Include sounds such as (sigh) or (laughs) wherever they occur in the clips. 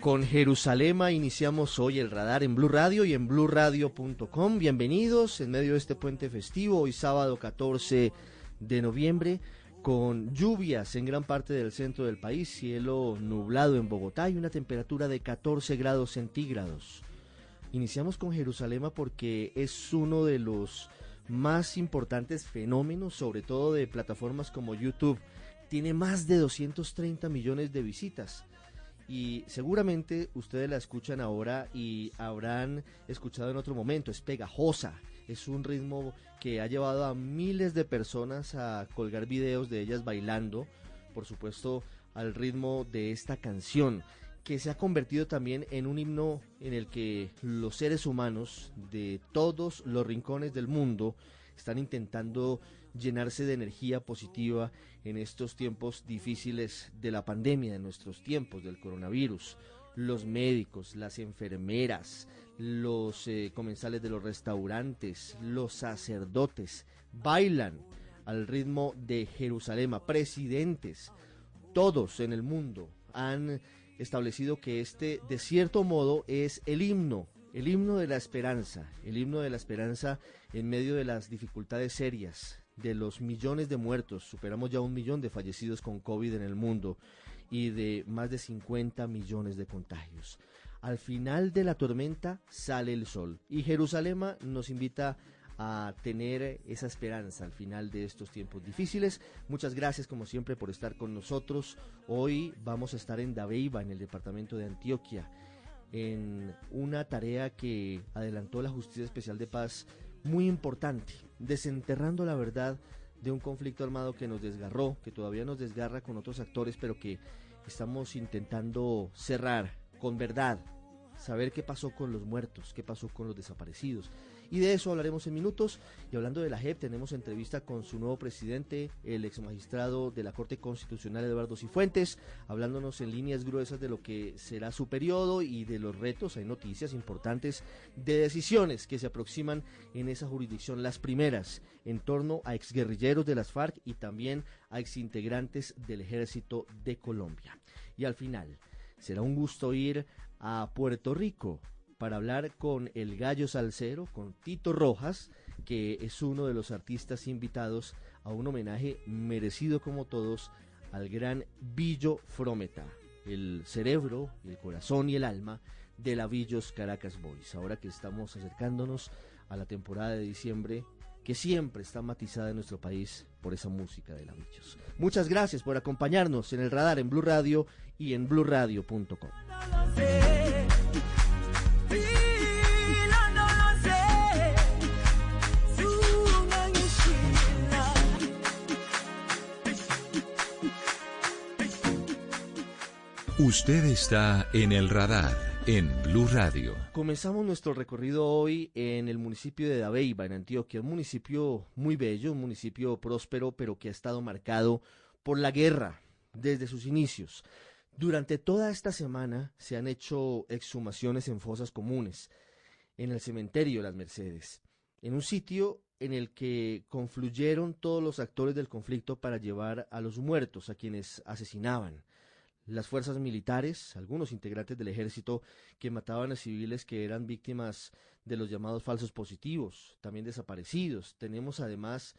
Con Jerusalema iniciamos hoy el radar en Blue Radio y en bluradio.com. Bienvenidos en medio de este puente festivo, hoy sábado 14 de noviembre, con lluvias en gran parte del centro del país, cielo nublado en Bogotá y una temperatura de 14 grados centígrados. Iniciamos con Jerusalema porque es uno de los más importantes fenómenos, sobre todo de plataformas como YouTube. Tiene más de 230 millones de visitas y seguramente ustedes la escuchan ahora y habrán escuchado en otro momento. Es pegajosa, es un ritmo que ha llevado a miles de personas a colgar videos de ellas bailando, por supuesto al ritmo de esta canción que se ha convertido también en un himno en el que los seres humanos de todos los rincones del mundo están intentando llenarse de energía positiva en estos tiempos difíciles de la pandemia, de nuestros tiempos del coronavirus. Los médicos, las enfermeras, los eh, comensales de los restaurantes, los sacerdotes bailan al ritmo de Jerusalén, presidentes, todos en el mundo han establecido que este, de cierto modo, es el himno, el himno de la esperanza, el himno de la esperanza en medio de las dificultades serias, de los millones de muertos, superamos ya un millón de fallecidos con COVID en el mundo y de más de 50 millones de contagios. Al final de la tormenta sale el sol y Jerusalén nos invita a tener esa esperanza al final de estos tiempos difíciles. Muchas gracias como siempre por estar con nosotros. Hoy vamos a estar en Dabeiba, en el departamento de Antioquia, en una tarea que adelantó la Justicia Especial de Paz muy importante, desenterrando la verdad de un conflicto armado que nos desgarró, que todavía nos desgarra con otros actores, pero que estamos intentando cerrar con verdad, saber qué pasó con los muertos, qué pasó con los desaparecidos. Y de eso hablaremos en minutos. Y hablando de la JEP, tenemos entrevista con su nuevo presidente, el ex magistrado de la Corte Constitucional, Eduardo Cifuentes, hablándonos en líneas gruesas de lo que será su periodo y de los retos. Hay noticias importantes de decisiones que se aproximan en esa jurisdicción, las primeras en torno a exguerrilleros de las FARC y también a exintegrantes del Ejército de Colombia. Y al final, será un gusto ir a Puerto Rico para hablar con el gallo salsero, con Tito Rojas, que es uno de los artistas invitados a un homenaje merecido como todos al gran Billo Frometa, el cerebro, el corazón y el alma de la Villos Caracas Boys. Ahora que estamos acercándonos a la temporada de diciembre, que siempre está matizada en nuestro país por esa música de la Villos. Muchas gracias por acompañarnos en el radar en Blue Radio y en bluradio.com. Usted está en el radar en Blue Radio. Comenzamos nuestro recorrido hoy en el municipio de Dabeiba, en Antioquia, un municipio muy bello, un municipio próspero, pero que ha estado marcado por la guerra desde sus inicios. Durante toda esta semana se han hecho exhumaciones en fosas comunes, en el cementerio de las Mercedes, en un sitio en el que confluyeron todos los actores del conflicto para llevar a los muertos, a quienes asesinaban. Las fuerzas militares, algunos integrantes del ejército que mataban a civiles que eran víctimas de los llamados falsos positivos, también desaparecidos. Tenemos además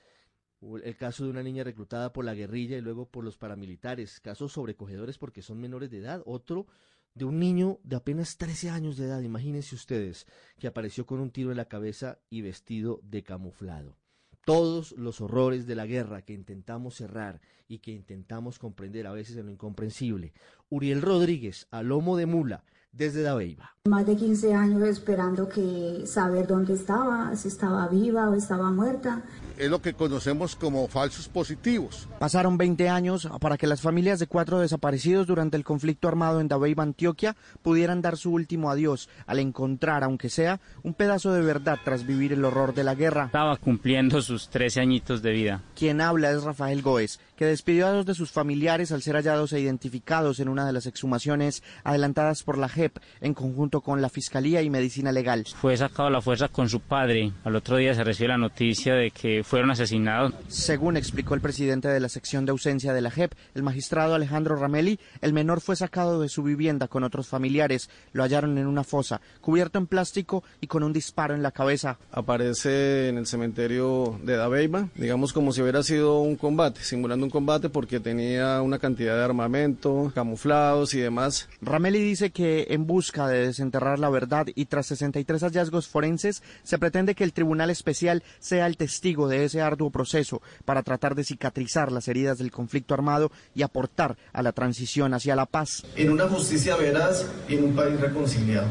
el caso de una niña reclutada por la guerrilla y luego por los paramilitares, casos sobrecogedores porque son menores de edad. Otro de un niño de apenas 13 años de edad, imagínense ustedes, que apareció con un tiro en la cabeza y vestido de camuflado. Todos los horrores de la guerra que intentamos cerrar y que intentamos comprender a veces en lo incomprensible. Uriel Rodríguez, a lomo de mula, desde Dabeiba. Más de 15 años esperando que saber dónde estaba, si estaba viva o estaba muerta. Es lo que conocemos como falsos positivos. Pasaron 20 años para que las familias de cuatro desaparecidos durante el conflicto armado en Dabeiba, Antioquia, pudieran dar su último adiós al encontrar, aunque sea, un pedazo de verdad tras vivir el horror de la guerra. Estaba cumpliendo sus 13 añitos de vida. Quien habla es Rafael Goes, que despidió a dos de sus familiares al ser hallados e identificados en una de las exhumaciones adelantadas por la JEP en conjunto con la Fiscalía y Medicina Legal. Fue sacado a la fuerza con su padre. Al otro día se recibe la noticia de que fueron asesinados. Según explicó el presidente de la sección de ausencia de la JEP, el magistrado Alejandro Ramelli, el menor fue sacado de su vivienda con otros familiares. Lo hallaron en una fosa, cubierto en plástico y con un disparo en la cabeza. Aparece en el cementerio de Dabeiba, digamos como si hubiera sido un combate, simulando un combate porque tenía una cantidad de armamento, camuflados y demás. Ramelli dice que en busca de desenterrar la verdad y tras 63 hallazgos forenses, se pretende que el Tribunal Especial sea el testigo de ese arduo proceso para tratar de cicatrizar las heridas del conflicto armado y aportar a la transición hacia la paz. En una justicia veraz y en un país reconciliado.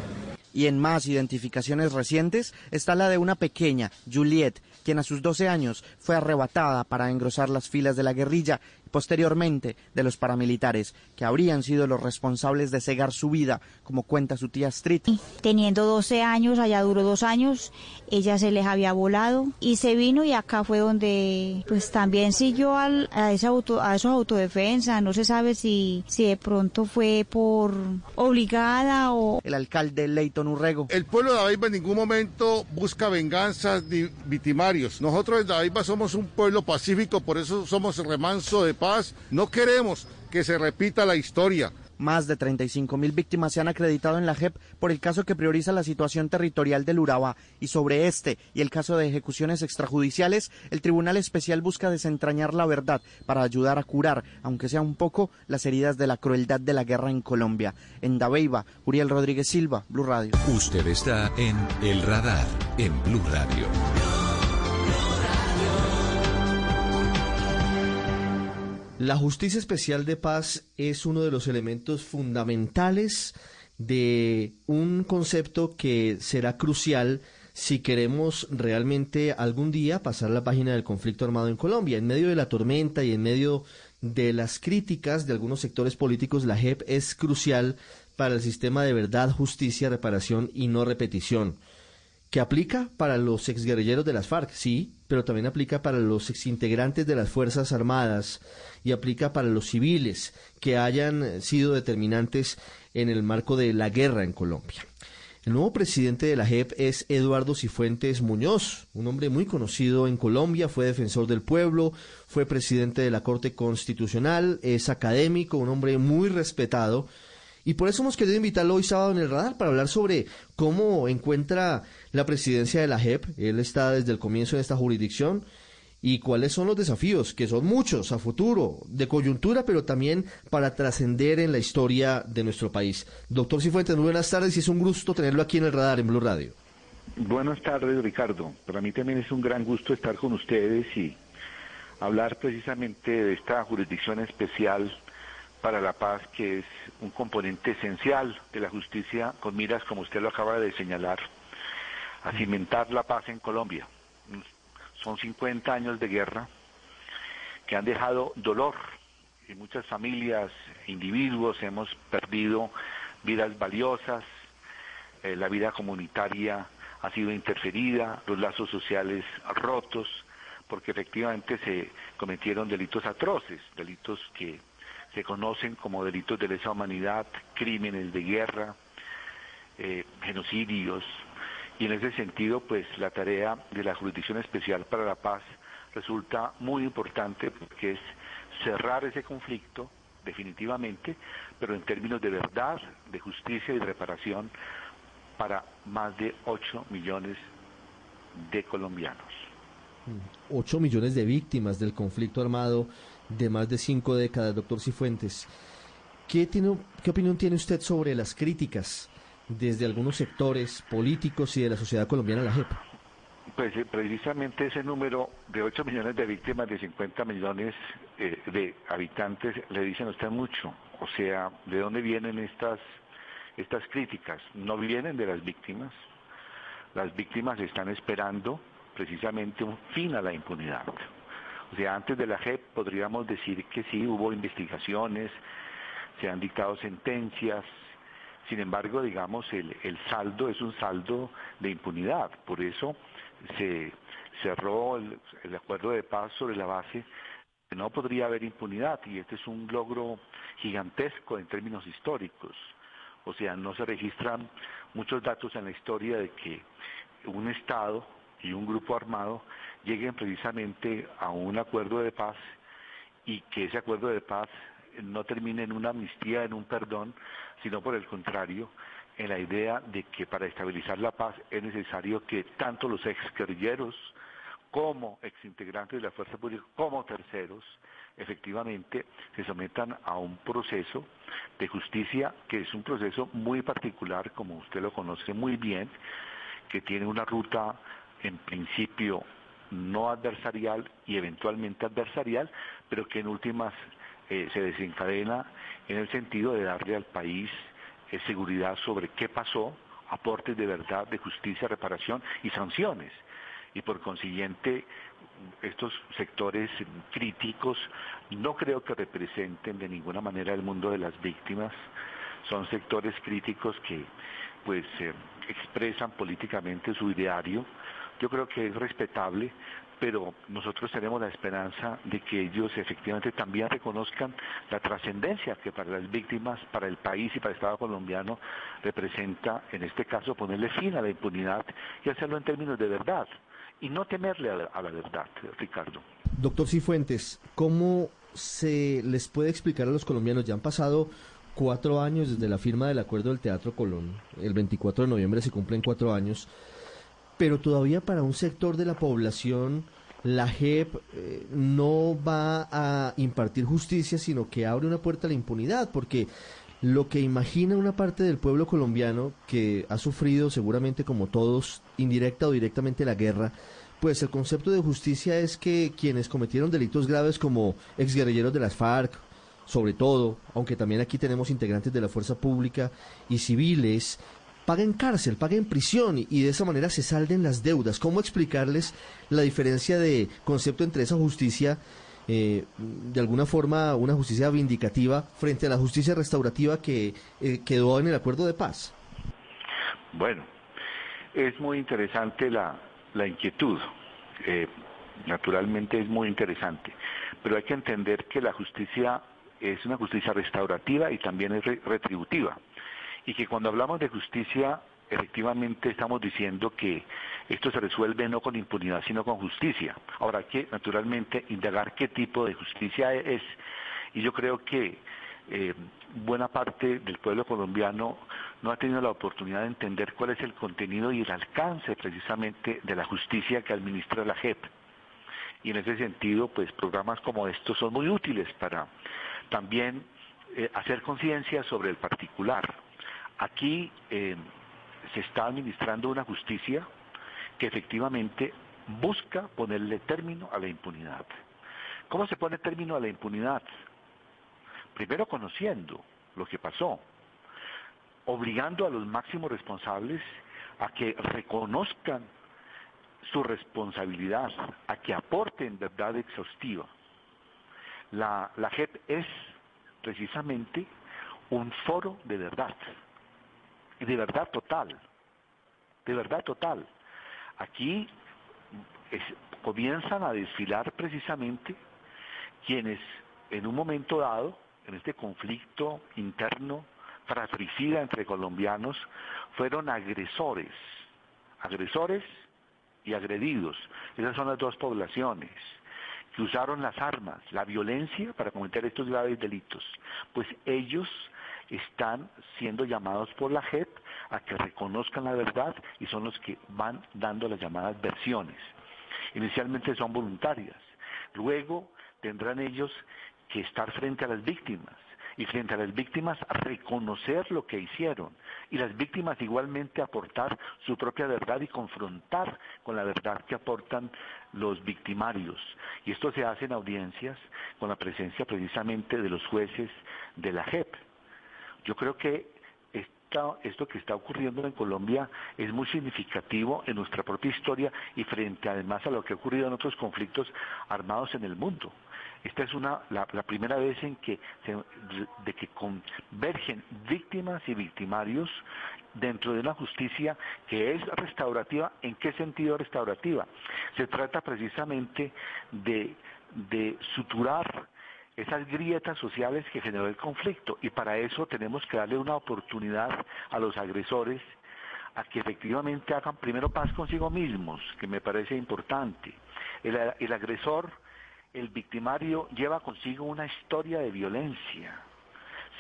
Y en más identificaciones recientes está la de una pequeña, Juliette, quien a sus 12 años fue arrebatada para engrosar las filas de la guerrilla y posteriormente de los paramilitares, que habrían sido los responsables de cegar su vida, como cuenta su tía Street. Teniendo 12 años, allá duró dos años, ella se les había volado y se vino y acá fue donde pues también siguió al, a, esa auto, a esos autodefensa, no se sabe si, si de pronto fue por obligada o... El alcalde Leighton Urrego. El pueblo de Dabeiba en ningún momento busca venganzas ni victimarios. Nosotros en Dabeiba somos un pueblo pacífico, por eso somos remanso de paz. No queremos que se repita la historia. Más de 35 mil víctimas se han acreditado en la JEP por el caso que prioriza la situación territorial del Urabá. Y sobre este y el caso de ejecuciones extrajudiciales, el Tribunal Especial busca desentrañar la verdad para ayudar a curar, aunque sea un poco, las heridas de la crueldad de la guerra en Colombia. En Dabeiba, Uriel Rodríguez Silva, Blue Radio. Usted está en El Radar, en Blue Radio. La justicia especial de paz es uno de los elementos fundamentales de un concepto que será crucial si queremos realmente algún día pasar la página del conflicto armado en Colombia. En medio de la tormenta y en medio de las críticas de algunos sectores políticos, la JEP es crucial para el sistema de verdad, justicia, reparación y no repetición que aplica para los exguerrilleros de las FARC, sí, pero también aplica para los exintegrantes de las Fuerzas Armadas y aplica para los civiles que hayan sido determinantes en el marco de la guerra en Colombia. El nuevo presidente de la JEP es Eduardo Cifuentes Muñoz, un hombre muy conocido en Colombia, fue defensor del pueblo, fue presidente de la Corte Constitucional, es académico, un hombre muy respetado. Y por eso hemos querido invitarlo hoy sábado en el radar para hablar sobre cómo encuentra la presidencia de la JEP. Él está desde el comienzo de esta jurisdicción. Y cuáles son los desafíos, que son muchos a futuro, de coyuntura, pero también para trascender en la historia de nuestro país. Doctor Cifuentes, muy buenas tardes y es un gusto tenerlo aquí en el radar en Blue Radio. Buenas tardes, Ricardo. Para mí también es un gran gusto estar con ustedes y hablar precisamente de esta jurisdicción especial para la paz, que es un componente esencial de la justicia con miras, como usted lo acaba de señalar, a cimentar la paz en Colombia. Son 50 años de guerra que han dejado dolor y muchas familias, individuos, hemos perdido vidas valiosas, eh, la vida comunitaria ha sido interferida, los lazos sociales rotos, porque efectivamente se cometieron delitos atroces, delitos que se conocen como delitos de lesa humanidad, crímenes de guerra, eh, genocidios, y en ese sentido, pues la tarea de la Jurisdicción Especial para la Paz resulta muy importante porque es cerrar ese conflicto definitivamente, pero en términos de verdad, de justicia y reparación para más de 8 millones de colombianos. 8 millones de víctimas del conflicto armado de más de cinco décadas, doctor Cifuentes. ¿Qué, tiene, ¿Qué opinión tiene usted sobre las críticas desde algunos sectores políticos y de la sociedad colombiana la JEP? Pues eh, precisamente ese número de 8 millones de víctimas de 50 millones eh, de habitantes le dicen a usted mucho. O sea, ¿de dónde vienen estas, estas críticas? No vienen de las víctimas. Las víctimas están esperando precisamente un fin a la impunidad. O sea, antes de la JEP podríamos decir que sí, hubo investigaciones, se han dictado sentencias, sin embargo, digamos, el, el saldo es un saldo de impunidad. Por eso se cerró el, acuerdo de paz sobre la base que no podría haber impunidad y este es un logro gigantesco en términos históricos. O sea, no se registran muchos datos en la historia de que un Estado y un grupo armado lleguen precisamente a un acuerdo de paz y que ese acuerdo de paz no termine en una amnistía, en un perdón, sino por el contrario, en la idea de que para estabilizar la paz es necesario que tanto los ex guerrilleros como exintegrantes de la fuerza pública, como terceros, efectivamente se sometan a un proceso de justicia que es un proceso muy particular, como usted lo conoce muy bien, que tiene una ruta en principio no adversarial y eventualmente adversarial, pero que en últimas se desencadena en el sentido de darle al país eh, seguridad sobre qué pasó, aportes de verdad, de justicia, reparación y sanciones. Y por consiguiente, estos sectores críticos no creo que representen de ninguna manera el mundo de las víctimas. Son sectores críticos que pues eh, expresan políticamente su ideario. Yo creo que es respetable, pero nosotros tenemos la esperanza de que ellos efectivamente también reconozcan la trascendencia que para las víctimas, para el país y para el Estado colombiano representa, en este caso, ponerle fin a la impunidad y hacerlo en términos de verdad y no temerle a la, a la verdad, Ricardo. Doctor Cifuentes, ¿cómo se les puede explicar a los colombianos? Ya han pasado cuatro años desde la firma del acuerdo del Teatro Colón. El 24 de noviembre se cumplen cuatro años pero todavía para un sector de la población la JEP eh, no va a impartir justicia, sino que abre una puerta a la impunidad, porque lo que imagina una parte del pueblo colombiano que ha sufrido seguramente como todos indirecta o directamente la guerra, pues el concepto de justicia es que quienes cometieron delitos graves como exguerrilleros de las FARC, sobre todo, aunque también aquí tenemos integrantes de la fuerza pública y civiles, paguen cárcel, paguen prisión y, de esa manera se salden las deudas. ¿Cómo explicarles la diferencia de concepto entre esa justicia, eh, de alguna forma una justicia vindicativa, frente a la justicia restaurativa que eh, quedó en el acuerdo de paz? Bueno, es muy interesante la, la inquietud. Eh, naturalmente es muy interesante, pero hay que entender que la justicia es una justicia restaurativa y también es retributiva y que cuando hablamos de justicia efectivamente estamos diciendo que esto se resuelve no con impunidad, sino con justicia. Ahora hay que, naturalmente, indagar qué tipo de justicia es. Y yo creo que eh, buena parte del pueblo colombiano no ha tenido la oportunidad de entender cuál es el contenido y el alcance precisamente de la justicia que administra la JEP. Y en ese sentido, pues programas como estos son muy útiles para también eh, hacer conciencia sobre el particular, Aquí eh, se está administrando una justicia que efectivamente busca ponerle término a la impunidad. ¿Cómo se pone término a la impunidad? Primero conociendo lo que pasó, obligando a los máximos responsables a que reconozcan su responsabilidad, a que aporten verdad exhaustiva. La, la JEP es precisamente un foro de verdad de verdad total, de verdad total. Aquí comienzan a desfilar precisamente quienes en un momento dado, en este conflicto interno fratricida entre colombianos fueron agresores, agresores y agredidos. Esas son las dos poblaciones que usaron las armas, la violencia para cometer estos graves delitos. Pues ellos están siendo llamados por la JEP a que reconozcan la verdad y son los que van dando las llamadas versiones. Inicialmente son voluntarias, luego tendrán ellos que estar frente a las víctimas y frente a las víctimas reconocer lo que hicieron y las víctimas igualmente aportar su propia verdad y confrontar con la verdad que aportan los victimarios. Y esto se hace en audiencias con la presencia precisamente de los jueces de la JEP. Yo creo que esto que está ocurriendo en Colombia es muy significativo en nuestra propia historia y frente además a lo que ha ocurrido en otros conflictos armados en el mundo. Esta es una, la, primera vez en que, de que convergen víctimas y victimarios dentro de una justicia que es restaurativa. ¿En qué sentido restaurativa? Se trata precisamente de, de suturar esas grietas sociales que generó el conflicto y para eso tenemos que darle una oportunidad a los agresores a que efectivamente hagan primero paz consigo mismos, que me parece importante. El, el agresor, el victimario, lleva consigo una historia de violencia.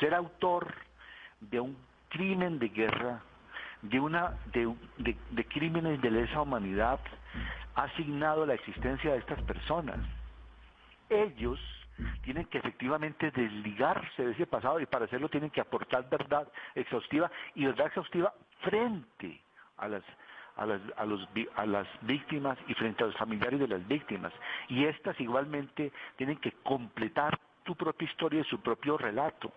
Ser autor de un crimen de guerra, de, una, de, de, de crímenes de lesa humanidad, ha asignado la existencia de estas personas. Ellos tienen que efectivamente desligarse de ese pasado y para hacerlo tienen que aportar verdad exhaustiva y verdad exhaustiva frente a las a las, a, los, a las víctimas y frente a los familiares de las víctimas. Y estas igualmente tienen que completar tu propia historia y su propio relato.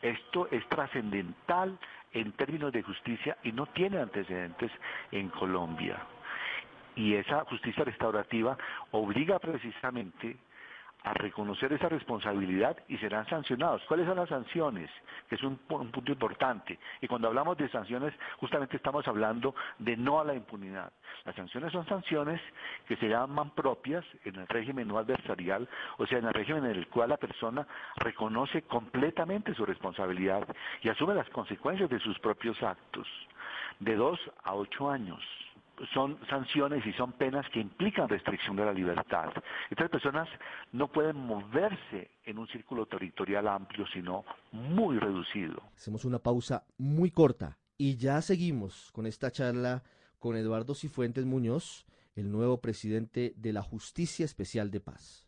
Esto es trascendental en términos de justicia y no tiene antecedentes en Colombia. Y esa justicia restaurativa obliga precisamente a reconocer esa responsabilidad y serán sancionados. ¿Cuáles son las sanciones? Que es un, punto importante. Y cuando hablamos de sanciones, justamente estamos hablando de no a la impunidad. Las sanciones son sanciones que se llaman propias en el régimen no adversarial, o sea, en el régimen en el cual la persona reconoce completamente su responsabilidad y asume las consecuencias de sus propios actos. De dos a ocho años son sanciones y son penas que implican restricción de la libertad. Estas personas no pueden moverse en un círculo territorial amplio, sino muy reducido. Hacemos una pausa muy corta y ya seguimos con esta charla con Eduardo Cifuentes Muñoz, el nuevo presidente de la Justicia Especial de Paz.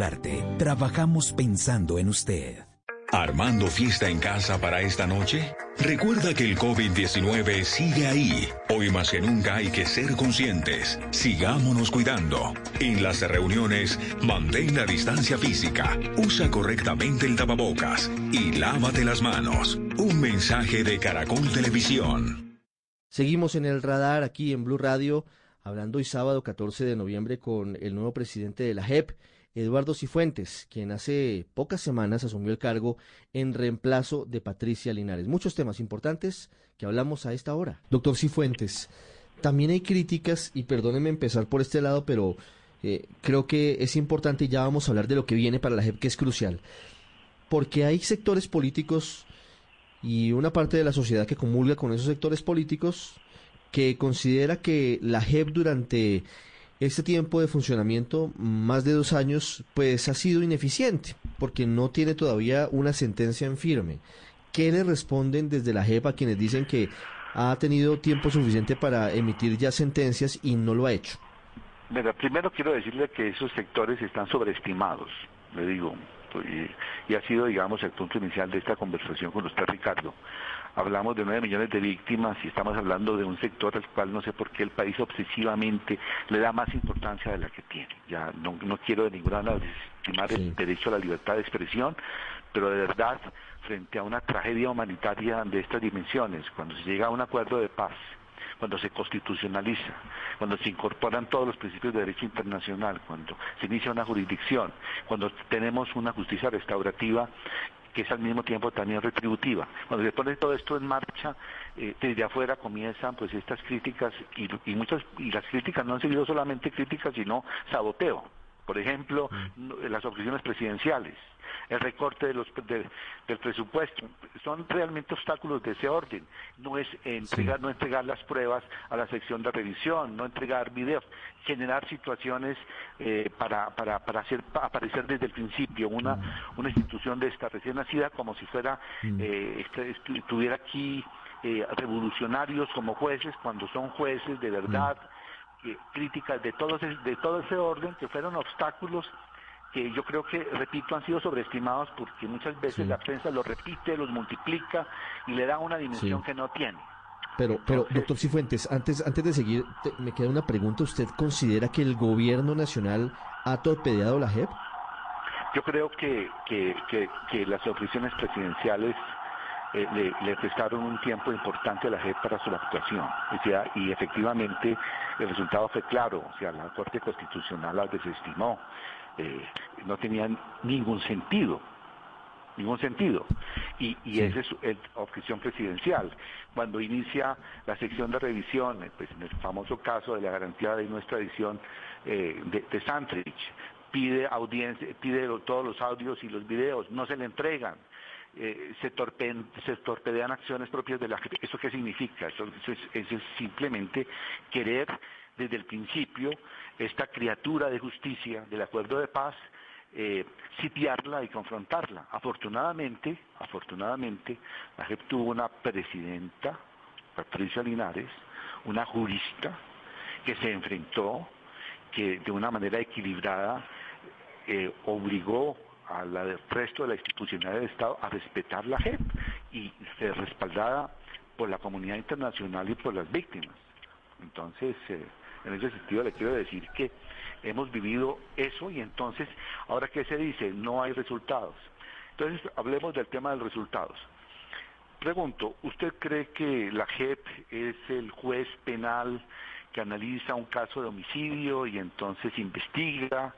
Solarte, trabajamos pensando en usted. ¿Armando fiesta en casa para esta noche? Recuerda que el COVID-19 sigue ahí. Hoy más que nunca hay que ser conscientes. Sigámonos cuidando. En las reuniones, mantén la distancia física, usa correctamente el tapabocas y lávate las manos. Un mensaje de Caracol Televisión. Seguimos en el radar aquí en Blue Radio, hablando hoy sábado 14 de noviembre con el nuevo presidente de la JEP Eduardo Cifuentes, quien hace pocas semanas asumió el cargo en reemplazo de Patricia Linares. Muchos temas importantes que hablamos a esta hora. Doctor Cifuentes, también hay críticas, y perdónenme empezar por este lado, pero eh, creo que es importante y ya vamos a hablar de lo que viene para la JEP, que es crucial. Porque hay sectores políticos y una parte de la sociedad que comulga con esos sectores políticos que considera que la JEP durante este tiempo de funcionamiento, más de dos años, pues ha sido ineficiente, porque no tiene todavía una sentencia en firme. ¿Qué le responden desde la JEP a quienes dicen que ha tenido tiempo suficiente para emitir ya sentencias y no lo ha hecho? primero quiero decirle que esos sectores están sobreestimados, le digo, y ha sido, digamos, el punto inicial de esta conversación con usted, Ricardo hablamos de 9 millones de víctimas y estamos hablando de un sector al cual no sé por qué el país obsesivamente le da más importancia de la que tiene. Ya no, quiero de ninguna manera desestimar el derecho a la libertad de expresión, pero de verdad, frente a una tragedia humanitaria de estas dimensiones, cuando se llega a un acuerdo de paz, cuando se constitucionaliza, cuando se incorporan todos los principios de derecho internacional, cuando se inicia una jurisdicción, cuando tenemos una justicia restaurativa que es al mismo tiempo también retributiva. Cuando se pone todo esto en marcha, eh, desde afuera comienzan pues estas críticas y, y muchas y las críticas no han sido solamente críticas sino saboteo. Por ejemplo, no- las objeciones presidenciales, el recorte de los, de- del presupuesto, son realmente obstáculos de ese orden. No es entregar, no entregar las pruebas a la sección de revisión, no entregar videos, generar situaciones eh, para, para, para hacer pa- aparecer desde el principio una, una institución de esta recién nacida como si fuera eh, este- estu- estuviera aquí eh, revolucionarios como jueces cuando son jueces de verdad eh, críticas de todo, ese, de todo ese orden que fueron obstáculos que yo creo que, repito, han sido sobreestimados porque muchas veces Sí. la prensa los repite, los multiplica y le da una dimensión Sí. que no tiene. Pero, pero doctor Cifuentes, antes, antes de seguir, te- me queda una pregunta. ¿Usted considera que el gobierno nacional ha torpedeado la JEP? Yo creo que, que, que, que las oficinas presidenciales eh, le, le prestaron un tiempo importante a la JEP para su actuación. O sea, y efectivamente el resultado fue claro. O sea, la Corte Constitucional las desestimó. Eh, no tenían ningún sentido. Ningún sentido. Y, y esa es la objeción presidencial. Cuando inicia la sección de revisión, eh, pues en el famoso caso de la garantía de nuestra edición eh, de, de Santrich, pide audiencia, pide todos los audios y los videos, no se le entregan. Eh, se, torpen- se torpedean acciones propias de la. ¿Eso qué significa? Eso, eso es, eso es simplemente querer desde el principio esta criatura de justicia del acuerdo de paz eh, sitiarla y confrontarla. Afortunadamente, afortunadamente, la JEP tuvo una presidenta, Patricia Linares, una jurista que se enfrentó, que de una manera equilibrada eh, obligó al resto de la institucionalidad del Estado a respetar la JEP y ser respaldada por la comunidad internacional y por las víctimas. Entonces, eh, en ese sentido le quiero decir que hemos vivido eso y entonces, ahora qué se dice, no hay resultados. Entonces, hablemos del tema de los resultados. Pregunto, ¿usted cree que la JEP es el juez penal que analiza un caso de homicidio y entonces investiga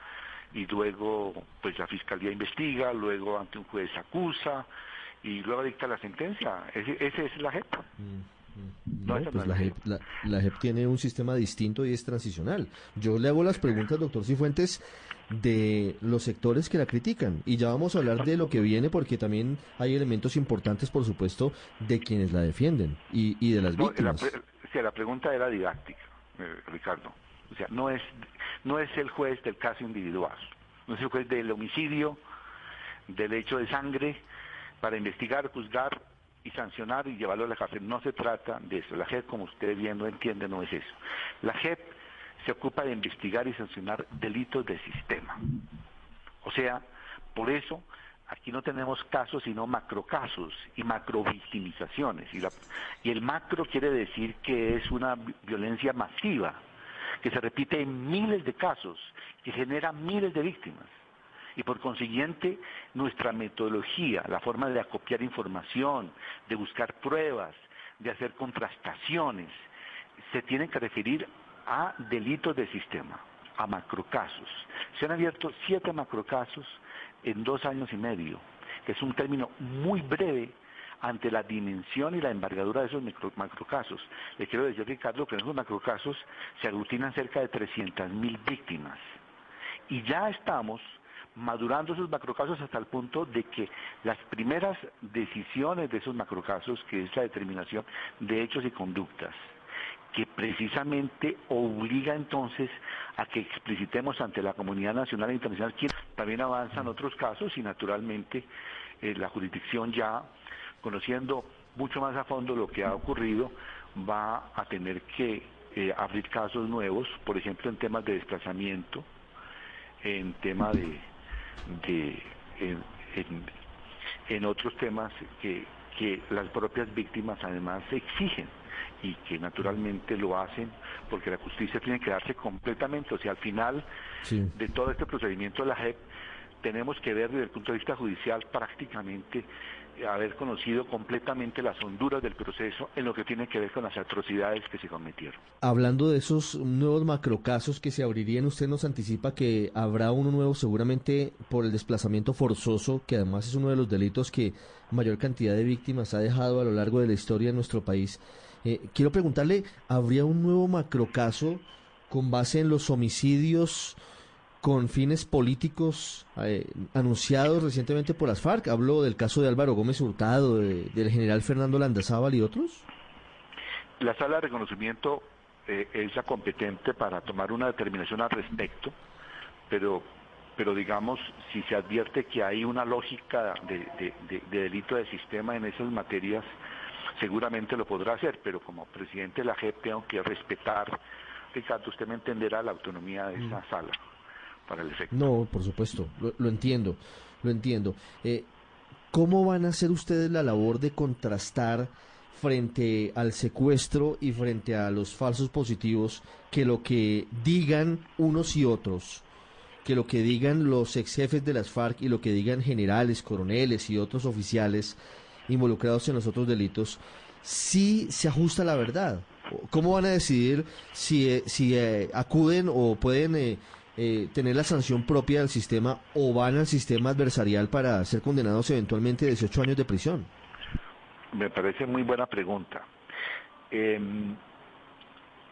y luego pues la fiscalía investiga, luego ante un juez acusa y luego dicta la sentencia? ¿Ese, ese es la JEP? No, esa no pues es la la JEP, la, la JEP tiene un sistema distinto y es transicional. Yo le hago las preguntas, doctor Cifuentes, de los sectores que la critican. Y ya vamos a hablar de lo que viene porque también hay elementos importantes, por supuesto, de quienes la defienden y, y de las No, la, víctimas. pre- o sea, la pregunta era didáctica, eh, Ricardo. O sea, no es, no es el juez del caso individual, no es el juez del homicidio, del hecho de sangre, para investigar, juzgar y sancionar y llevarlo a la cárcel. No se trata de eso. La JEP, como usted bien lo entiende, no es eso. La JEP se ocupa de investigar y sancionar delitos de sistema. O sea, por eso aquí no tenemos casos sino macrocasos y macrovictimizaciones. Y, y el macro quiere decir que es una vi- violencia masiva, que se repite en miles de casos, que genera miles de víctimas. Y por consiguiente, nuestra metodología, la forma de acopiar información, de buscar pruebas, de hacer contrastaciones, se tiene que referir a delitos de sistema, a macrocasos. Se han abierto siete macrocasos en dos años y medio, que es un término muy breve ante la dimensión y la envergadura de esos macrocasos. Le quiero decir, Ricardo, que en esos macrocasos se aglutinan cerca de 300.000 víctimas. Y ya estamos madurando esos macrocasos hasta el punto de que las primeras decisiones de esos macrocasos, que es la determinación de hechos y conductas, que precisamente obliga entonces a que explicitemos ante la comunidad nacional e internacional quién también avanzan otros casos y naturalmente eh, la jurisdicción ya conociendo mucho más a fondo lo que ha ocurrido va a tener que eh, abrir casos nuevos, por ejemplo en temas de desplazamiento, en tema de, de en, en- en otros temas que, que las propias víctimas además exigen y que naturalmente lo hacen porque la justicia tiene que darse completamente, o sea, al final Sí. de todo este procedimiento la JEP tenemos que ver desde el punto de vista judicial prácticamente haber conocido completamente las honduras del proceso en lo que tiene que ver con las atrocidades que se cometieron. Hablando de esos nuevos macrocasos que se abrirían, usted nos anticipa que habrá uno nuevo seguramente por el desplazamiento forzoso, que además es uno de los delitos que mayor cantidad de víctimas ha dejado a lo largo de la historia de nuestro país. Eh, quiero preguntarle, ¿habría un nuevo macrocaso con base en los homicidios? Con fines políticos eh, anunciados recientemente por las FARC. Hablo del caso de Álvaro Gómez Hurtado, del general Fernando Landazábal y otros. La sala de reconocimiento eh, es la competente para tomar una determinación al respecto, pero, pero digamos, si se advierte que hay una lógica de, de delito de sistema en esas materias, seguramente lo podrá hacer, pero como presidente de la JEP tengo que respetar, Ricardo, usted me entenderá la autonomía de esa mm. sala. No, por supuesto, lo, entiendo, lo entiendo. Eh, ¿Cómo van a hacer ustedes la labor de contrastar frente al secuestro y frente a los falsos positivos que lo que digan unos y otros, que lo que digan los ex jefes de las FARC y lo que digan generales, coroneles y otros oficiales involucrados en los otros delitos, sí se ajusta a la verdad? ¿Cómo van a decidir si, eh, si eh, acuden o pueden eh, tener la sanción propia del sistema o van al sistema adversarial para ser condenados eventualmente a 18 años de prisión? Me parece muy buena pregunta. Em,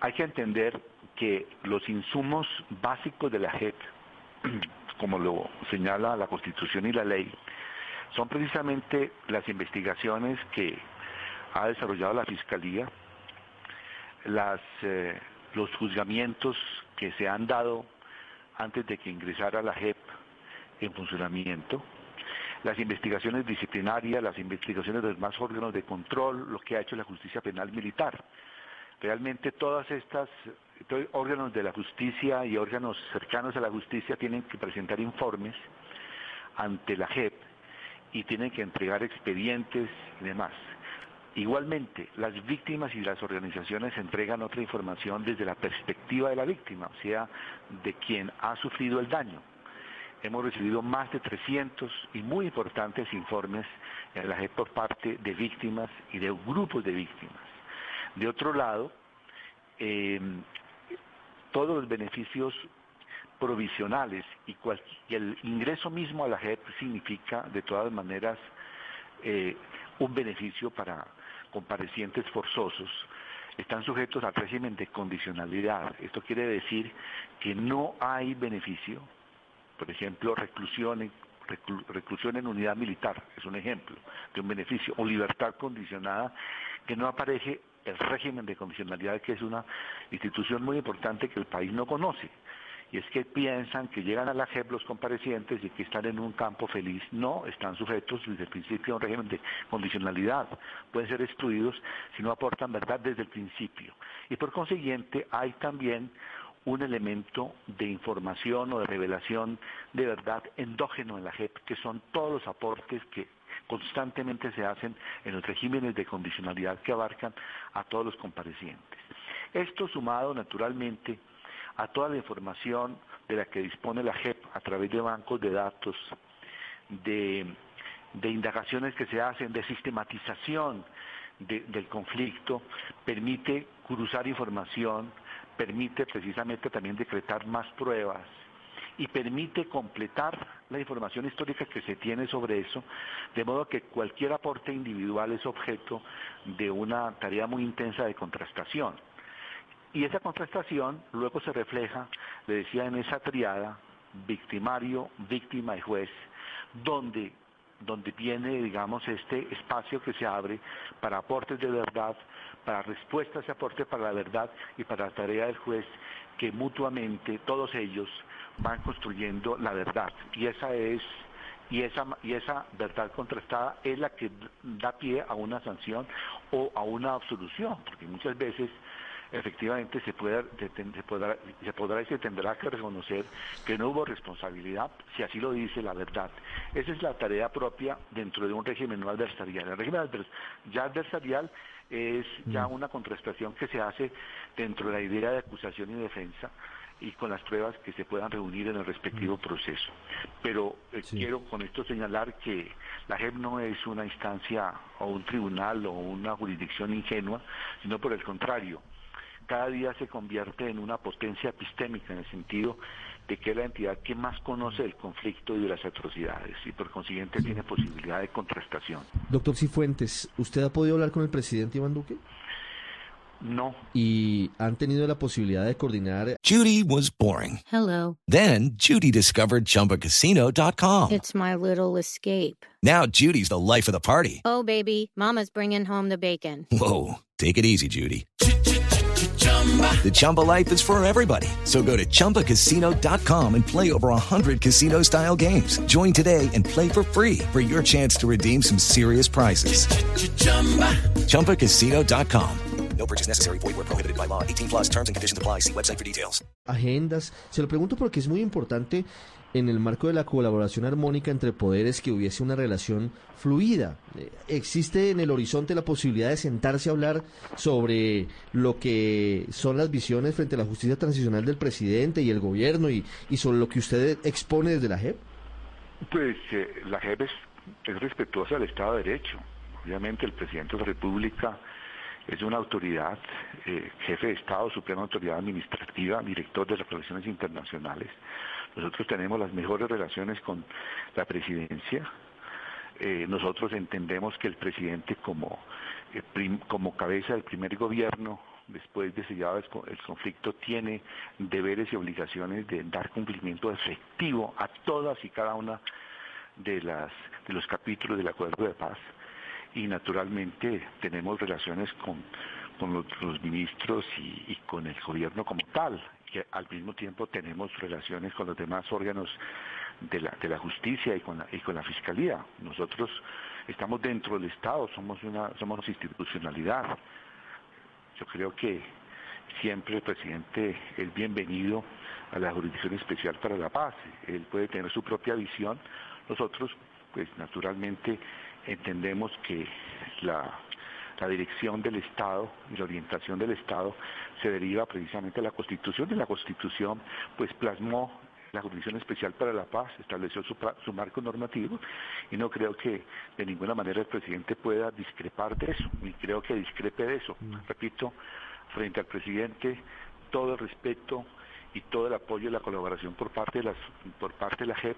hay que entender que los insumos básicos de la JEP, (clears throat) como lo señala la Constitución y la ley, son precisamente las investigaciones que ha desarrollado la Fiscalía, las, eh, los juzgamientos que se han dado antes de que ingresara la JEP en funcionamiento, las investigaciones disciplinarias, las investigaciones de los demás órganos de control, lo que ha hecho la justicia penal militar. Realmente todas estas órganos de la justicia y órganos cercanos a la justicia tienen que presentar informes ante la JEP y tienen que entregar expedientes y demás. Igualmente, las víctimas y las organizaciones entregan otra información desde la perspectiva de la víctima, o sea, de quien ha sufrido el daño. Hemos recibido más de 300 y muy importantes informes en la JEP por parte de víctimas y de grupos de víctimas. De otro lado, em, todos los beneficios provisionales y, el ingreso mismo a la JEP significa, de todas maneras, eh, un beneficio para comparecientes forzosos están sujetos al régimen de condicionalidad. Esto quiere decir que no hay beneficio, por ejemplo, reclusión en, reclusión en unidad militar, es un ejemplo de un beneficio, o libertad condicionada, que no aparece el régimen de condicionalidad, que es una institución muy importante que el país no conoce y es que piensan que llegan a la JEP los comparecientes y que están en un campo feliz. No, están sujetos desde el principio a un régimen de condicionalidad. Pueden ser excluidos si no aportan verdad desde el principio. Y por consiguiente hay también un elemento de información o de revelación de verdad endógeno en la JEP, que son todos los aportes que constantemente se hacen en los regímenes de condicionalidad que abarcan a todos los comparecientes. Esto sumado naturalmente a toda la información de la que dispone la JEP a través de bancos de datos, de, indagaciones que se hacen, de sistematización del conflicto, permite cruzar información, permite precisamente también decretar más pruebas y permite completar la información histórica que se tiene sobre eso, de modo que cualquier aporte individual es objeto de una tarea muy intensa de contrastación. Y esa contrastación luego se refleja, le decía, en esa triada, victimario, víctima y juez, donde, donde tiene, digamos, este espacio que se abre para aportes de verdad, para respuestas y aportes para la verdad y para la tarea del juez, que mutuamente todos ellos van construyendo la verdad. Y esa es y esa, y esa verdad contrastada es la que da pie a una sanción o a una absolución, porque muchas veces efectivamente se, puede, se, podrá, se podrá y se tendrá que reconocer que no hubo responsabilidad, si así lo dice la verdad. Esa es la tarea propia dentro de un régimen no adversarial. El régimen ya adversarial es ya mm. una contrastación que se hace dentro de la idea de acusación y defensa y con las pruebas que se puedan reunir en el respectivo proceso. Pero eh, quiero con esto señalar que la JEP no es una instancia o un tribunal o una jurisdicción ingenua, sino por el contrario, cada día se convierte en una potencia epistémica en el sentido de que es la entidad que más conoce el conflicto y de las atrocidades y por consiguiente tiene posibilidad de contrastación. Doctor Cifuentes, ¿usted ha podido hablar con el presidente Iván Duque? No. ¿Y han tenido la posibilidad de coordinar? Judy was boring. Hello. Then Judy discovered ChumbaCasino.com. It's my little escape. Now Judy's the life of the party. Oh, baby, mama's bringing home the bacon. Whoa, take it easy, Judy. The Chumba life is for everybody. So go to ChumbaCasino.com and play over 100 casino-style games. Join today and play for free for your chance to redeem some serious prizes. ChumbaCasino.com. No purchase necessary. Void where prohibited by law. 18 plus terms and conditions apply. See website for details. Agendas. Se lo pregunto porque es muy importante en el marco de la colaboración armónica entre poderes que hubiese una relación fluida. Eh, ¿Existe en el horizonte la posibilidad de sentarse a hablar sobre lo que son las visiones frente a la justicia transicional del presidente y el gobierno y, sobre lo que usted expone desde la JEP? Pues eh, la JEP es, es respetuosa del Estado de Derecho. Obviamente el presidente de la República es una autoridad, eh, jefe de Estado, suprema autoridad administrativa, director de las relaciones internacionales. Nosotros tenemos las mejores relaciones con la presidencia. Eh, nosotros entendemos que el presidente como, eh, como cabeza del primer gobierno, después de sellado el co- el conflicto, tiene deberes y obligaciones de dar cumplimiento efectivo a todas y cada una de, los capítulos del acuerdo de paz y naturalmente tenemos relaciones con, con los, ministros y con el gobierno como tal. Y al mismo tiempo tenemos relaciones con los demás órganos de la, de la justicia y con la, y con la fiscalía. Nosotros estamos dentro del Estado, somos una somos institucionalidad. Yo creo que siempre el presidente es bienvenido a la Jurisdicción Especial para la Paz. Él puede tener su propia visión. Nosotros, pues naturalmente, entendemos que la, la dirección del Estado y la orientación del Estado se deriva precisamente de la Constitución y la Constitución pues plasmó la Jurisdicción Especial para la Paz, estableció su, su marco normativo y no creo que de ninguna manera el presidente pueda discrepar de eso, ni creo que discrepe de eso. Repito, frente al presidente, todo el respeto y todo el apoyo y la colaboración por parte de, las, por parte de la JEP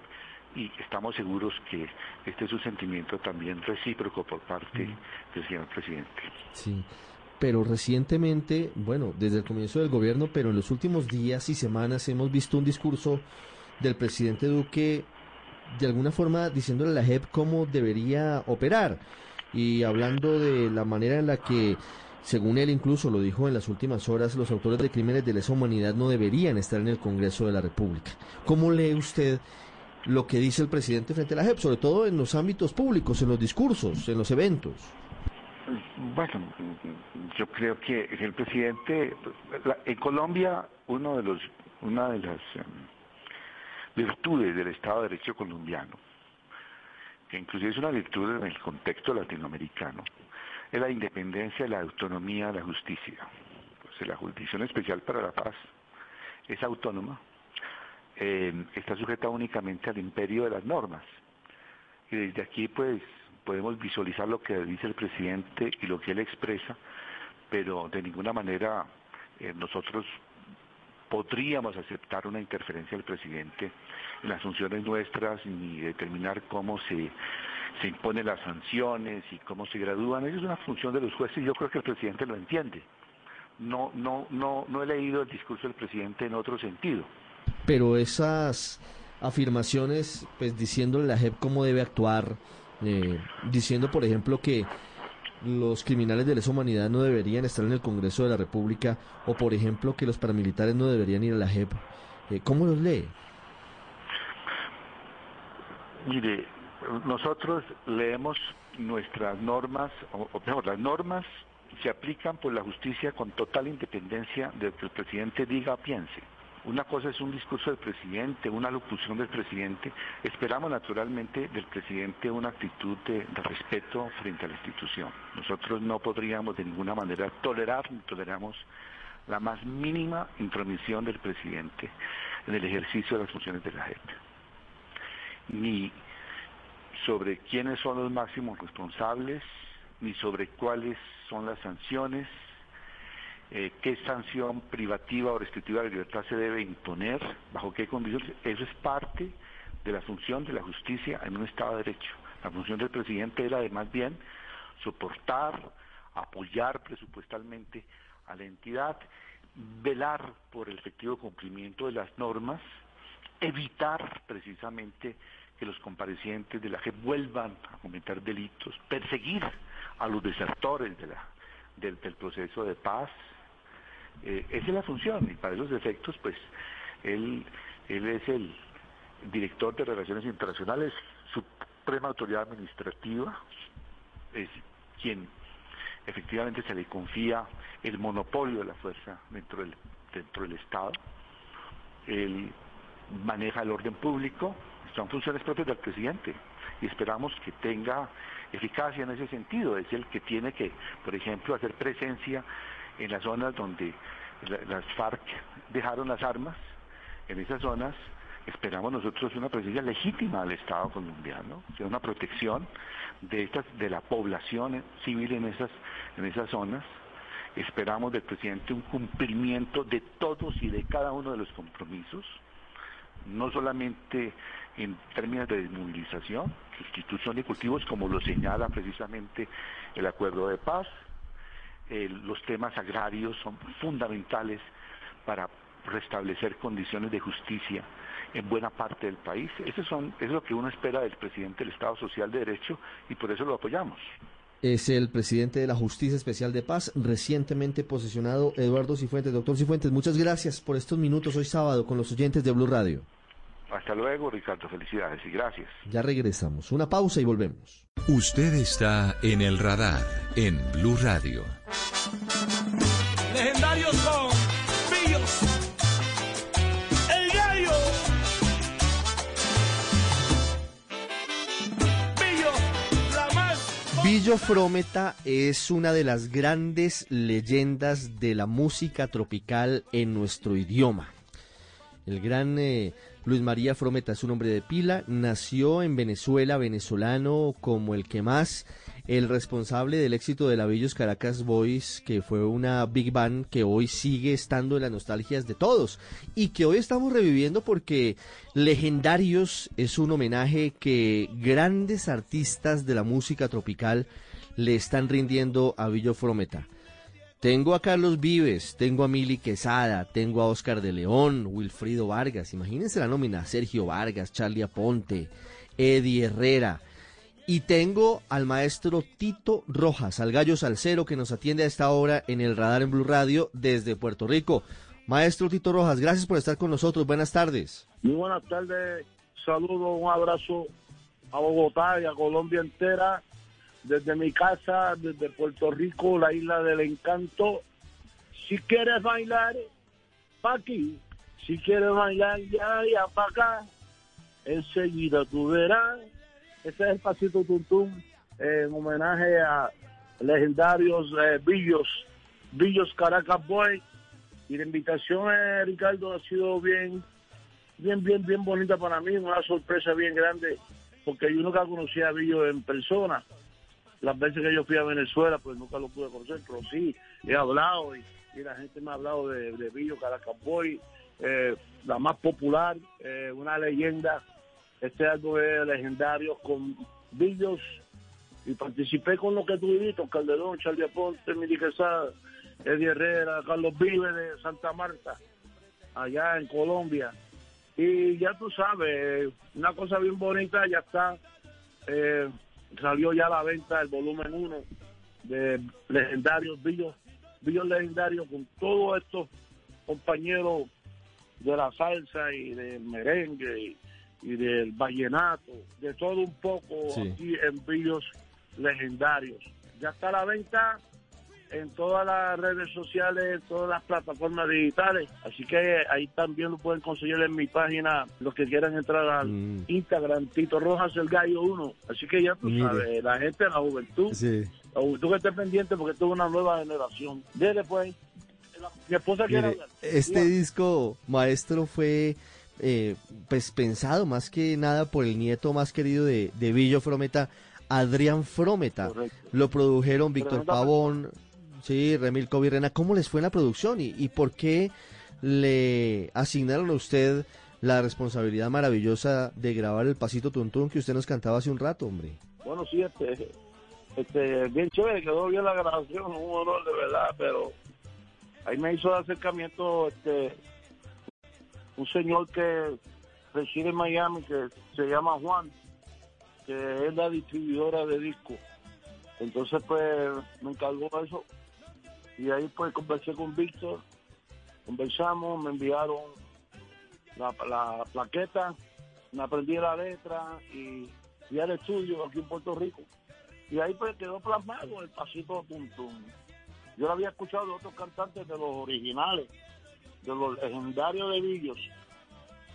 y estamos seguros que este es un sentimiento también recíproco por parte del señor presidente. Sí. Pero recientemente, bueno, desde el comienzo del gobierno, pero en los últimos días y semanas hemos visto un discurso del presidente Duque de alguna forma diciéndole a la JEP cómo debería operar y hablando de la manera en la que, según él incluso lo dijo en las últimas horas, los autores de crímenes de lesa humanidad no deberían estar en el Congreso de la República. ¿Cómo lee usted lo que dice el presidente frente a la JEP, sobre todo en los ámbitos públicos, en los discursos, en los eventos? Bueno, yo creo que el presidente, en Colombia, uno de los, una de las em, virtudes del Estado de Derecho colombiano, que inclusive es una virtud en el contexto latinoamericano, es la independencia la autonomía la justicia. Pues, la Jurisdicción Especial para la Paz es autónoma, eh, está sujeta únicamente al imperio de las normas. Y desde aquí, pues, podemos visualizar lo que dice el presidente y lo que él expresa, pero de ninguna manera eh, nosotros podríamos aceptar una interferencia del presidente en las funciones nuestras ni determinar cómo se, se imponen las sanciones y cómo se gradúan. Eso es una función de los jueces y yo creo que el presidente lo entiende. No, no, no, no he leído el discurso del presidente en otro sentido. Pero esas afirmaciones, pues diciéndole a la JEP cómo debe actuar, eh, diciendo, por ejemplo, que los criminales de lesa humanidad no deberían estar en el Congreso de la República, o por ejemplo, que los paramilitares no deberían ir a la JEP, eh, ¿cómo los lee? Mire, nosotros leemos nuestras normas, o, mejor, las normas se aplican por la justicia con total independencia de que el presidente diga o piense. Una cosa es un discurso del presidente, una locución del presidente. Esperamos naturalmente del presidente una actitud de, respeto frente a la institución. Nosotros no podríamos de ninguna manera tolerar ni toleramos la más mínima intromisión del presidente en el ejercicio de las funciones de la JEP, ni sobre quiénes son los máximos responsables, ni sobre cuáles son las sanciones, eh, qué sanción privativa o restrictiva de libertad se debe imponer, bajo qué condiciones. Eso es parte de la función de la justicia en un Estado de Derecho. La función del presidente era además bien soportar, apoyar presupuestalmente a la entidad, velar por el efectivo cumplimiento de las normas, evitar precisamente que los comparecientes de la JEP vuelvan a cometer delitos, perseguir a los desertores de la, del, del proceso de paz. Eh, esa es la función y para esos efectos pues él, él es el director de Relaciones Internacionales, suprema autoridad administrativa, es quien efectivamente se le confía el monopolio de la fuerza dentro del, dentro del Estado. Él maneja el orden público, son funciones propias del presidente y esperamos que tenga eficacia en ese sentido. Es el que tiene que, por ejemplo, hacer presencia en las zonas donde las FARC dejaron las armas, en esas zonas esperamos nosotros una presencia legítima del Estado colombiano, una protección de estas de la población civil en esas en esas zonas. Esperamos del presidente un cumplimiento de todos y de cada uno de los compromisos, no solamente en términos de desmovilización, sustitución de cultivos, como lo señala precisamente el acuerdo de paz. Eh, los temas agrarios son fundamentales para restablecer condiciones de justicia en buena parte del país. Eso, son, es lo que uno espera del presidente del Estado Social de Derecho y por eso lo apoyamos. Es el presidente de la Justicia Especial de Paz, recientemente posesionado Eduardo Cifuentes. Doctor Cifuentes, muchas gracias por estos minutos hoy sábado con los oyentes de Blue Radio. Hasta luego, Ricardo. Felicidades y gracias. Ya regresamos. Una pausa y volvemos. Usted está en el radar en Blue Radio. Legendarios con Pillos. El gallo. Pillo, la más. Billo Frometa es una de las grandes leyendas de la música tropical en nuestro idioma. El gran eh, Luis María Frometa es un hombre de pila, nació en Venezuela, venezolano como el que más, el responsable del éxito de la Villos Caracas Boys, que fue una big band que hoy sigue estando en las nostalgias de todos y que hoy estamos reviviendo porque Legendarios es un homenaje que grandes artistas de la música tropical le están rindiendo a Billo Frometa. Tengo a Carlos Vives, tengo a Mili Quesada, tengo a Oscar de León, Wilfrido Vargas, imagínense la nómina, Sergio Vargas, Charlie Aponte, Eddie Herrera. Y tengo al maestro Tito Rojas, al gallo salsero que nos atiende a esta hora en el radar en Blue Radio desde Puerto Rico. Maestro Tito Rojas, gracias por estar con nosotros. Buenas tardes. Muy buenas tardes. Saludo, un abrazo a Bogotá y a Colombia entera desde mi casa, desde Puerto Rico, la isla del encanto. Si quieres bailar, pa' aquí. Si quieres bailar, ya, ya pa' acá. Enseguida tú verás. Ese es el pasito tuntum en homenaje a legendarios eh, Villos, Villos Caracas Boy. Y la invitación, eh, Ricardo, ha sido bien, bien, bien, bien bonita para mí, una sorpresa bien grande, porque yo nunca conocí a Villos en persona las veces que yo fui a Venezuela, pues nunca lo pude conocer, pero sí, he hablado y, la gente me ha hablado de, de Billo eh, la más popular, eh, una leyenda. Este álbum es legendario con Billos y participé con lo que tú dijiste, Calderón, Charlie Aponte, Mili Quesada, Eddie Herrera, Carlos Vive de Santa Marta, allá en Colombia. Y ya tú sabes, una cosa bien bonita, ya está. Eh, salió ya a la venta el volumen 1 de legendarios Billos, Billos legendarios con todos estos compañeros de la salsa y del merengue y, y del vallenato, de todo un poco Sí. aquí en Billos legendarios. Ya está a la venta en todas las redes sociales, en todas las plataformas digitales. Así que ahí también lo pueden conseguir en mi página, los que quieran entrar al Instagram, Tito Rojas el Gallo 1. Así que ya tú Mire. sabes, la gente, la juventud, Sí. la juventud que esté pendiente porque esto es una nueva generación. Desde pues, Mi esposa quiere Mire, hablar. este disco, maestro, fue eh, pues pensado más que nada por el nieto más querido de, de Villo Frometa, Adrián Frometa. Lo produjeron Víctor Pavón, sí, Remil Virrena. ¿Cómo les fue en la producción y, y por qué le asignaron a usted la responsabilidad maravillosa de grabar el pasito tuntún que usted nos cantaba hace un rato, hombre? Bueno, sí, este, este, bien chévere, quedó bien la grabación, un honor de verdad, pero ahí me hizo el acercamiento este, un señor que reside en Miami, que se llama Juan, que es la distribuidora de discos. Entonces, pues, me encargó eso. Y ahí, pues, conversé con Víctor, conversamos, me enviaron la, la plaqueta, me aprendí la letra y fui al estudio aquí en Puerto Rico. Y ahí pues quedó plasmado el pasito tum tum. Yo lo había escuchado de otros cantantes de los originales, de los legendarios de Villos.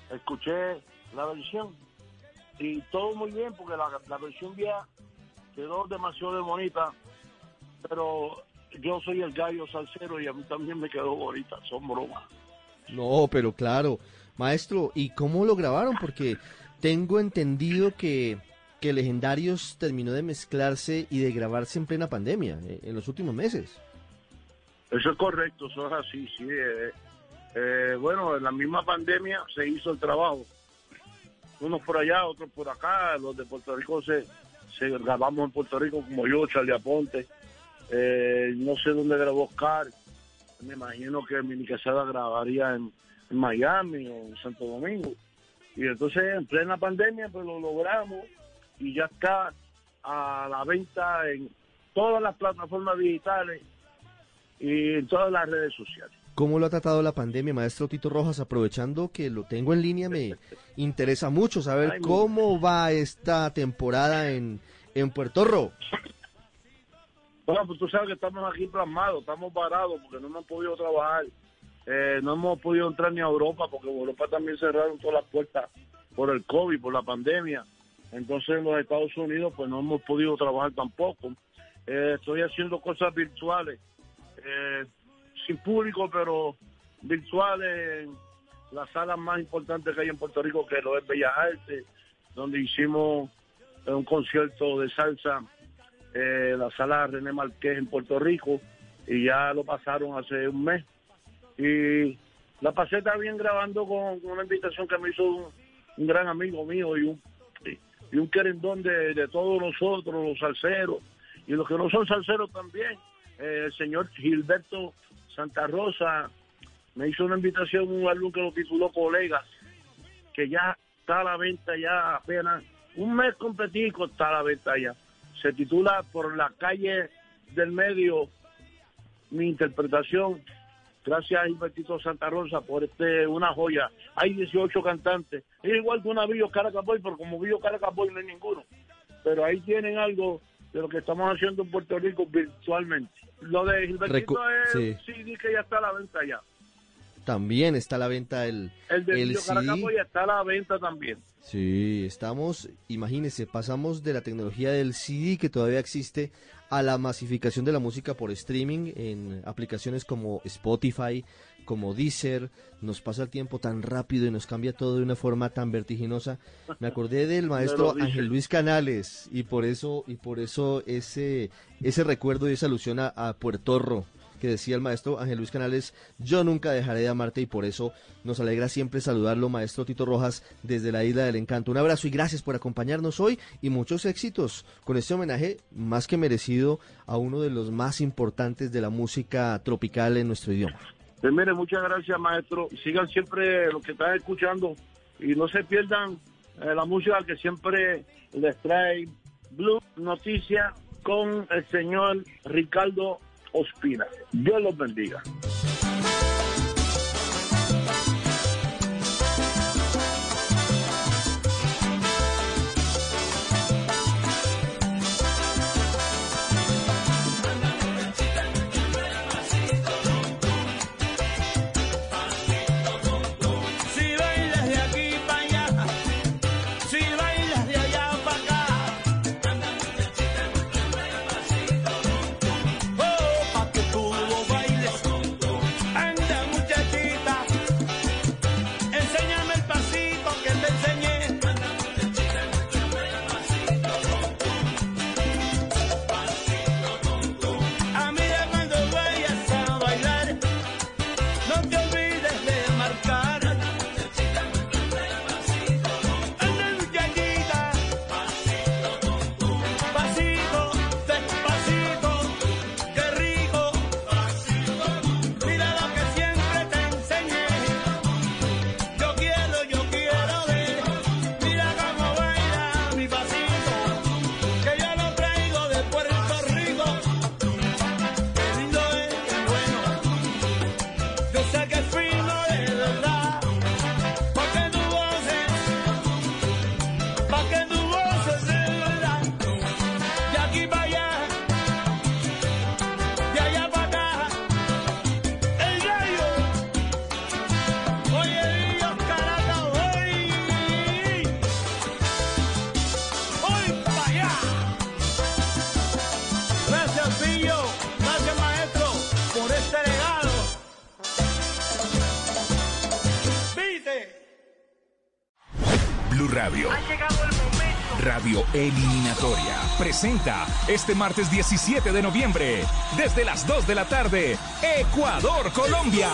Escuché la versión y todo muy bien porque la, la versión vieja quedó demasiado bonita, pero yo soy el gallo salsero y a mí también me quedó bonita, son bromas. No, pero claro, maestro, ¿y cómo lo grabaron? Porque tengo entendido que, que Legendarios terminó de mezclarse y de grabarse en plena pandemia, eh, en los últimos meses. Eso es correcto, eso es así, sí. eh, eh, bueno, en la misma pandemia se hizo el trabajo. Unos por allá, otros por acá. Los de Puerto Rico se, se grabamos en Puerto Rico, como yo, Charlie Aponte. Eh, no sé dónde grabó Oscar. Me imagino que Mini Quesada grabaría en, en Miami o en Santo Domingo. Y entonces, en plena pandemia, pues lo logramos y ya está a la venta en todas las plataformas digitales y en todas las redes sociales. ¿Cómo lo ha tratado la pandemia, maestro Tito Rojas? Aprovechando que lo tengo en línea, me (laughs) interesa mucho saber Ay, cómo va esta temporada en, en Puerto Rico. Bueno, pues tú sabes que estamos aquí plasmados, estamos parados porque no hemos podido trabajar, eh, no hemos podido entrar ni a Europa porque Europa también cerraron todas las puertas por el COVID, por la pandemia. Entonces en los Estados Unidos pues no hemos podido trabajar tampoco. Eh, estoy haciendo cosas virtuales, eh, sin público, pero virtuales en las salas más importantes que hay en Puerto Rico, que lo es Bellas Artes, donde hicimos un concierto de salsa eh, la sala René Marqués en Puerto Rico y ya lo pasaron hace un mes. Y la pasé también grabando con, una invitación que me hizo un, un gran amigo mío y un, y un querendón de, de todos nosotros, los salseros, y los que no son salseros también. Eh, el señor Gilberto Santa Rosa me hizo una invitación, un álbum que lo tituló Colegas, que ya está a la venta ya apenas un mes completico está a la venta ya. Se titula Por la calle del medio, mi interpretación. Gracias a Gilbertito Santa Rosa por este una joya. Hay 18 cantantes. Es igual que una Billo Caracaboy, pero como Billo Caracaboy no hay ninguno. Pero ahí tienen algo de lo que estamos haciendo en Puerto Rico virtualmente. Lo de Gilbertito Recu- es sí. CD que ya está a la venta ya. También está a la venta el, El de el CD. Caracaboy está a la venta también. Sí, estamos, imagínense, pasamos de la tecnología del CD que todavía existe a la masificación de la música por streaming en aplicaciones como Spotify, como Deezer. Nos pasa el tiempo tan rápido y nos cambia todo de una forma tan vertiginosa. Me acordé del (laughs) maestro. Ángel Luis Canales y por eso y por eso ese ese recuerdo y esa alusión a, a Puerto Rico que decía el maestro Ángel Luis Canales, yo nunca dejaré de amarte y por eso nos alegra siempre saludarlo, maestro Tito Rojas, desde la Isla del Encanto. Un abrazo y gracias por acompañarnos hoy y muchos éxitos con este homenaje más que merecido a uno de los más importantes de la música tropical en nuestro idioma. Pues mire, muchas gracias, maestro. Sigan siempre lo que están escuchando y no se pierdan eh, la música que siempre les trae Blue Noticia con el señor Ricardo Ospina. Dios los bendiga. Eliminatoria presenta este martes 17 de noviembre, desde las 2 de la tarde, Ecuador-Colombia.